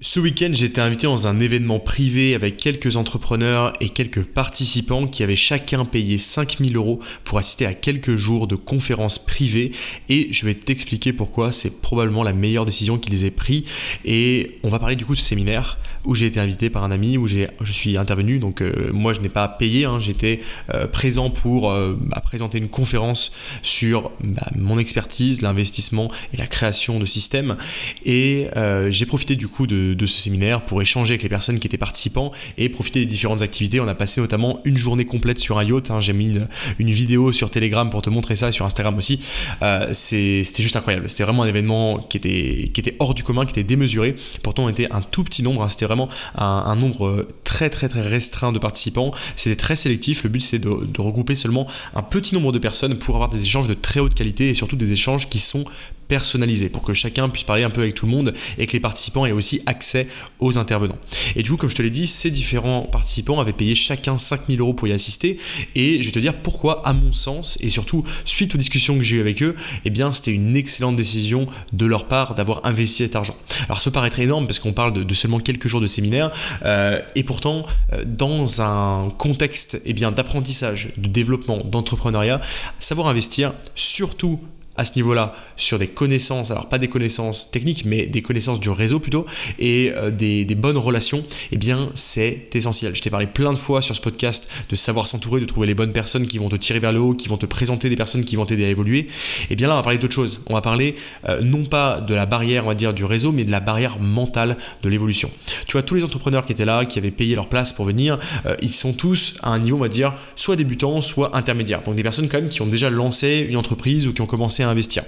Ce week-end, j'ai été invité dans un événement privé avec quelques entrepreneurs et quelques participants qui avaient chacun payé 5000 euros pour assister à quelques jours de conférences privées. Et je vais t'expliquer pourquoi. C'est probablement la meilleure décision qu'ils aient pris. Et on va parler du coup de ce séminaire où j'ai été invité par un ami, où je suis intervenu, donc euh, moi je n'ai pas payé, hein, j'étais euh, présent pour euh, présenter une conférence sur bah, mon expertise, l'investissement et la création de systèmes. Et j'ai profité du coup de de, ce séminaire pour échanger avec les personnes qui étaient participants et profiter des différentes activités. On a passé notamment une journée complète sur un yacht. Hein. J'ai mis une, vidéo sur Telegram pour te montrer ça, sur Instagram aussi. Euh, c'était juste incroyable. C'était vraiment un événement qui était, qui était hors du commun, qui était démesuré. Pourtant, on était un tout petit nombre. Hein. C'était vraiment un, nombre très très très restreint de participants. C'était très sélectif. Le but, c'est de, de regrouper seulement un petit nombre de personnes pour avoir des échanges de très haute qualité et surtout des échanges qui sont personnalisé pour que chacun puisse parler un peu avec tout le monde et que les participants aient aussi accès aux intervenants. Et du coup, comme je te l'ai dit, ces différents participants avaient payé chacun 5000 euros pour y assister et je vais te dire pourquoi, à mon sens, et surtout suite aux discussions que j'ai eues avec eux, eh bien c'était une excellente décision de leur part d'avoir investi cet argent. Alors ça paraît très énorme parce qu'on parle de, seulement quelques jours de séminaire euh, et pourtant euh, dans un contexte eh bien d'apprentissage, de développement, d'entrepreneuriat, savoir investir, surtout à ce niveau-là sur des connaissances, alors pas des connaissances techniques, mais des connaissances du réseau plutôt, et euh, des, bonnes relations, eh bien c'est essentiel. Je t'ai parlé plein de fois sur ce podcast de savoir s'entourer, de trouver les bonnes personnes qui vont te tirer vers le haut, qui vont te présenter des personnes qui vont t'aider à évoluer. Eh bien là, on va parler d'autre chose. On va parler euh, non pas de la barrière, on va dire, du réseau, mais de la barrière mentale de l'évolution. Tu vois, tous les entrepreneurs qui étaient là, qui avaient payé leur place pour venir, euh, ils sont tous à un niveau, on va dire, soit débutants, soit intermédiaires. Donc des personnes quand même qui ont déjà lancé une entreprise ou qui ont commencé investir.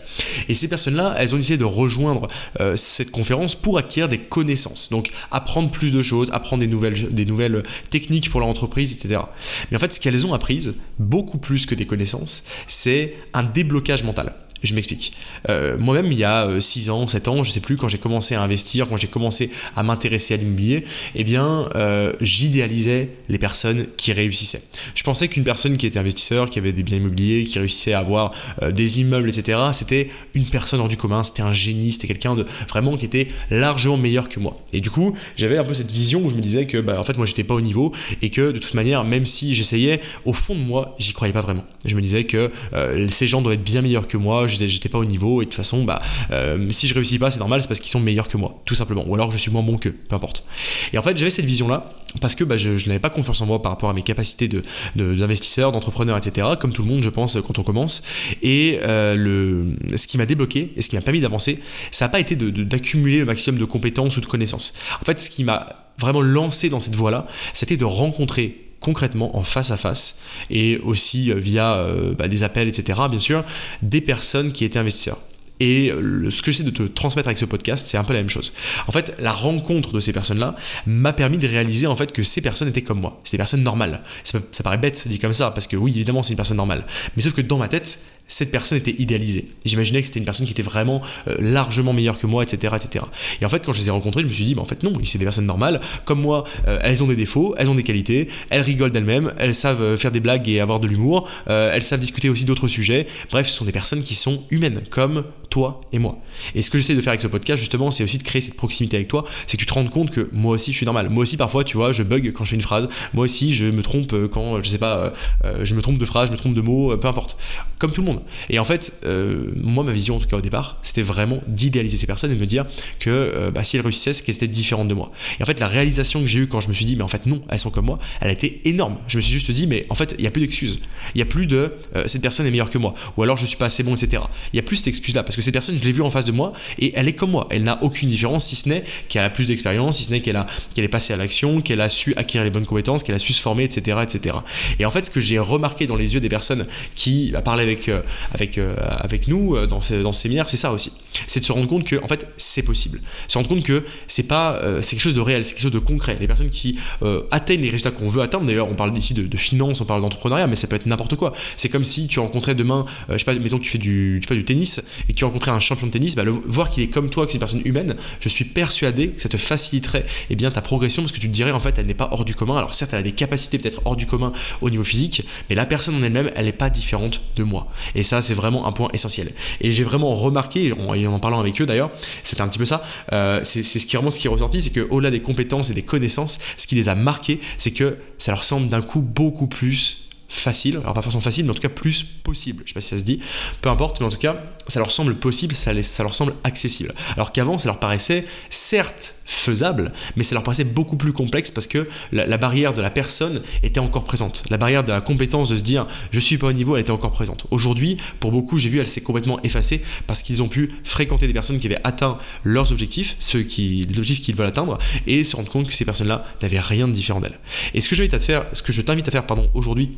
Et ces personnes-là, elles ont essayé de rejoindre euh, cette conférence pour acquérir des connaissances. Donc apprendre plus de choses, apprendre des nouvelles, des nouvelles techniques pour leur entreprise, etc. Mais en fait, ce qu'elles ont apprises, beaucoup plus que des connaissances, c'est un déblocage mental. Je m'explique. Euh, moi-même, il y a 6 euh, ans, 7 ans, je sais plus, quand j'ai commencé à investir, quand j'ai commencé à m'intéresser à l'immobilier, eh bien, euh, j'idéalisais les personnes qui réussissaient. Je pensais qu'une personne qui était investisseur, qui avait des biens immobiliers, qui réussissait à avoir des immeubles, etc., c'était une personne hors du commun, c'était un génie, c'était quelqu'un de vraiment qui était largement meilleur que moi. Et du coup, j'avais un peu cette vision où je me disais que, bah, en fait, moi, j'étais pas au niveau et que de toute manière, même si j'essayais, au fond de moi, j'y croyais pas vraiment. Je me disais que ces gens doivent être bien meilleurs que moi j'étais pas au niveau et de toute façon bah euh, si je réussis pas c'est normal c'est parce qu'ils sont meilleurs que moi tout simplement ou alors je suis moins bon qu'eux peu importe et en fait j'avais cette vision là parce que bah, je, n'avais pas confiance en moi par rapport à mes capacités de, d'investisseur, d'entrepreneur, etc. Comme tout le monde, je pense, quand on commence. Et euh, le, ce qui m'a débloqué et ce qui m'a permis d'avancer, ça n'a pas été de, d'accumuler le maximum de compétences ou de connaissances. En fait, ce qui m'a vraiment lancé dans cette voie-là, c'était de rencontrer concrètement en face à face et aussi euh, via euh, bah, des appels, etc. Bien sûr, des personnes qui étaient investisseurs. Et ce que j'essaie de te transmettre avec ce podcast, c'est un peu la même chose. En fait, la rencontre de ces personnes-là m'a permis de réaliser en fait que ces personnes étaient comme moi. C'est des personnes normales. Ça, paraît bête dit comme ça, parce que oui, évidemment, c'est une personne normale. Mais sauf que dans ma tête, cette personne était idéalisée. J'imaginais que c'était une personne qui était vraiment euh, largement meilleure que moi, etc., etc. Et en fait, quand je les ai rencontrés, je me suis dit, bah, en fait, non, c'est des personnes normales. Comme moi, euh, elles ont des défauts, elles ont des qualités, elles rigolent d'elles-mêmes, elles savent euh, faire des blagues et avoir de l'humour, elles savent discuter aussi d'autres sujets. Bref, ce sont des personnes qui sont humaines, comme toi et moi. Et ce que j'essaie de faire avec ce podcast, justement, c'est aussi de créer cette proximité avec toi, c'est que tu te rendes compte que moi aussi, je suis normal. Moi aussi, parfois, tu vois, je bug quand je fais une phrase. Moi aussi, je me trompe quand, je sais pas, je me trompe de phrase, je me trompe de mots, peu importe. Comme tout le monde. Et en fait, euh, moi, ma vision, en tout cas au départ, c'était vraiment d'idéaliser ces personnes et de me dire que euh, bah, si elles réussissaient, c'est qu'elles étaient différentes de moi. Et en fait, la réalisation que j'ai eue quand je me suis dit, mais en fait, non, elles sont comme moi, elle a été énorme. Je me suis juste dit, mais en fait, il n'y a plus d'excuses. Il n'y a plus de euh, cette personne est meilleure que moi, ou alors je suis pas assez bon, etc. Il n'y a plus cette excuse-là, parce que cette personne, je l'ai vue en face de moi et elle est comme moi. Elle n'a aucune différence, si ce n'est qu'elle a plus d'expérience, si ce n'est qu'elle est passée à l'action, qu'elle a su acquérir les bonnes compétences, qu'elle a su se former, etc., etc. Et en fait, ce que j'ai remarqué dans les yeux des personnes qui bah, parlaient avec, avec, avec nous euh, dans ce, dans ce séminaire, c'est ça aussi. C'est de se rendre compte que, en fait, c'est possible. Se rendre compte que c'est pas, euh, c'est quelque chose de réel, c'est quelque chose de concret. Les personnes qui euh, atteignent les résultats qu'on veut atteindre, d'ailleurs, on parle ici de, de finance, on parle d'entrepreneuriat, mais ça peut être n'importe quoi. C'est comme si tu rencontrais demain, je sais pas, mettons que tu fais du, du tennis et que tu rencontrais un champion de tennis, bah, le, voir qu'il est comme toi, que c'est une personne humaine, je suis persuadé que ça te faciliterait eh bien, ta progression parce que tu te dirais, en fait, elle n'est pas hors du commun. Alors, certes, elle a des capacités peut-être hors du commun au niveau physique, mais la personne en elle-même, elle n'est pas différente de moi. Ça, c'est vraiment un point essentiel. Et j'ai vraiment remarqué, et et en en parlant avec eux d'ailleurs, c'était un petit peu ça. Euh, c'est ce vraiment ce qui est ressorti, c'est qu'au-delà des compétences et des connaissances, ce qui les a marqués, c'est que ça leur semble d'un coup beaucoup plus facile, alors pas forcément facile, mais en tout cas plus possible. Je sais pas si ça se dit, peu importe, mais en tout cas, ça leur semble possible, ça, leur semble accessible. Alors qu'avant, ça leur paraissait certes faisable, mais ça leur paraissait beaucoup plus complexe parce que la, barrière de la personne était encore présente. La barrière de la compétence de se dire je suis pas au niveau, elle était encore présente. Aujourd'hui, pour beaucoup, j'ai vu, elle s'est complètement effacée parce qu'ils ont pu fréquenter des personnes qui avaient atteint leurs objectifs, ceux qui, les objectifs qu'ils veulent atteindre, et se rendre compte que ces personnes-là n'avaient rien de différent d'elles. Et ce que je t'invite à faire, ce que je t'invite à faire, pardon, aujourd'hui,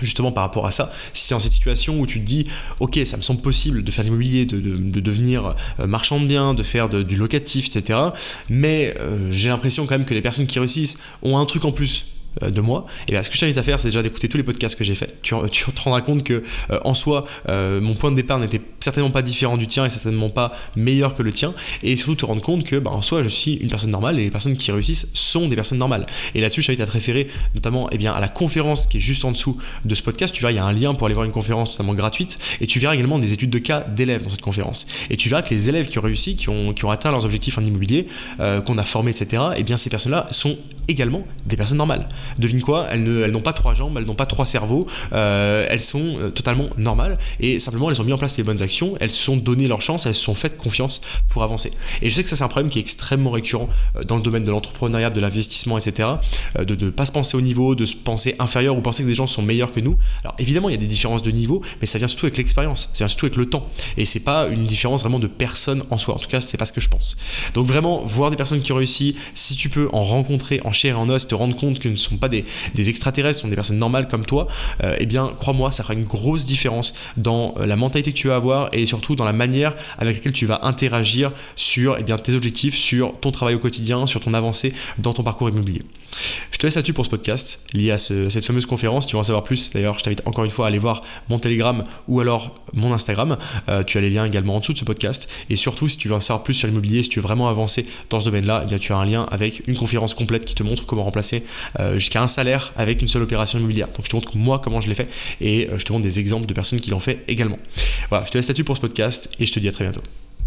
justement par rapport à ça, si tu es dans cette situation où tu te dis, ok, ça me semble possible de faire l'immobilier, de, de, devenir euh, marchand de biens, de faire du locatif, etc., mais euh, j'ai l'impression quand même que les personnes qui réussissent ont un truc en plus de moi, et bien ce que je t'invite à faire, c'est déjà d'écouter tous les podcasts que j'ai fait. Tu, te rendras compte que euh, en soi, euh, mon point de départ n'était certainement pas différent du tien et certainement pas meilleur que le tien, et surtout te rendre compte que bah, en soi, je suis une personne normale et les personnes qui réussissent sont des personnes normales. Et là-dessus, je t'invite à te référer notamment eh bien, à la conférence qui est juste en dessous de ce podcast. Tu verras, il y a un lien pour aller voir une conférence totalement gratuite, et tu verras également des études de cas d'élèves dans cette conférence. Et tu verras que les élèves qui ont réussi, qui ont, qui ont atteint leurs objectifs en immobilier, qu'on a formés, etc., et eh bien ces personnes-là sont également des personnes normales. Devine quoi Elles n'ont pas trois jambes, elles n'ont pas trois cerveaux, euh, elles sont euh, totalement normales et simplement elles ont mis en place les bonnes actions, elles se sont donné leur chance, elles se sont faites confiance pour avancer. Et je sais que ça c'est un problème qui est extrêmement récurrent euh, dans le domaine de l'entrepreneuriat, de l'investissement, etc. de ne pas se penser au niveau, de se penser inférieur ou penser que des gens sont meilleurs que nous. Alors évidemment il y a des différences de niveau, mais ça vient surtout avec l'expérience, ça vient surtout avec le temps. Et c'est pas une différence vraiment de personne en soi. En tout cas c'est pas ce que je pense. Donc vraiment voir des personnes qui ont réussi, si tu peux en rencontrer, en chair et en os, te rendre compte que ne sont pas des, extraterrestres, sont des personnes normales comme toi, euh, eh bien, crois-moi, ça fera une grosse différence dans euh, la mentalité que tu vas avoir et surtout dans la manière avec laquelle tu vas interagir sur eh bien, tes objectifs, sur ton travail au quotidien, sur ton avancée dans ton parcours immobilier. Je te laisse là-dessus pour ce podcast lié à, cette fameuse conférence. Tu vas en savoir plus. D'ailleurs, je t'invite encore une fois à aller voir mon Telegram ou alors mon Instagram. Euh, tu as les liens également en dessous de ce podcast. Et surtout, si tu veux en savoir plus sur l'immobilier, si tu veux vraiment avancer dans ce domaine-là, eh bien, tu as un lien avec une conférence complète qui te montre comment remplacer euh, jusqu'à un salaire avec une seule opération immobilière. Donc, je te montre moi comment je l'ai fait et euh, je te montre des exemples de personnes qui l'ont fait également. Voilà, je te laisse là-dessus pour ce podcast et je te dis à très bientôt.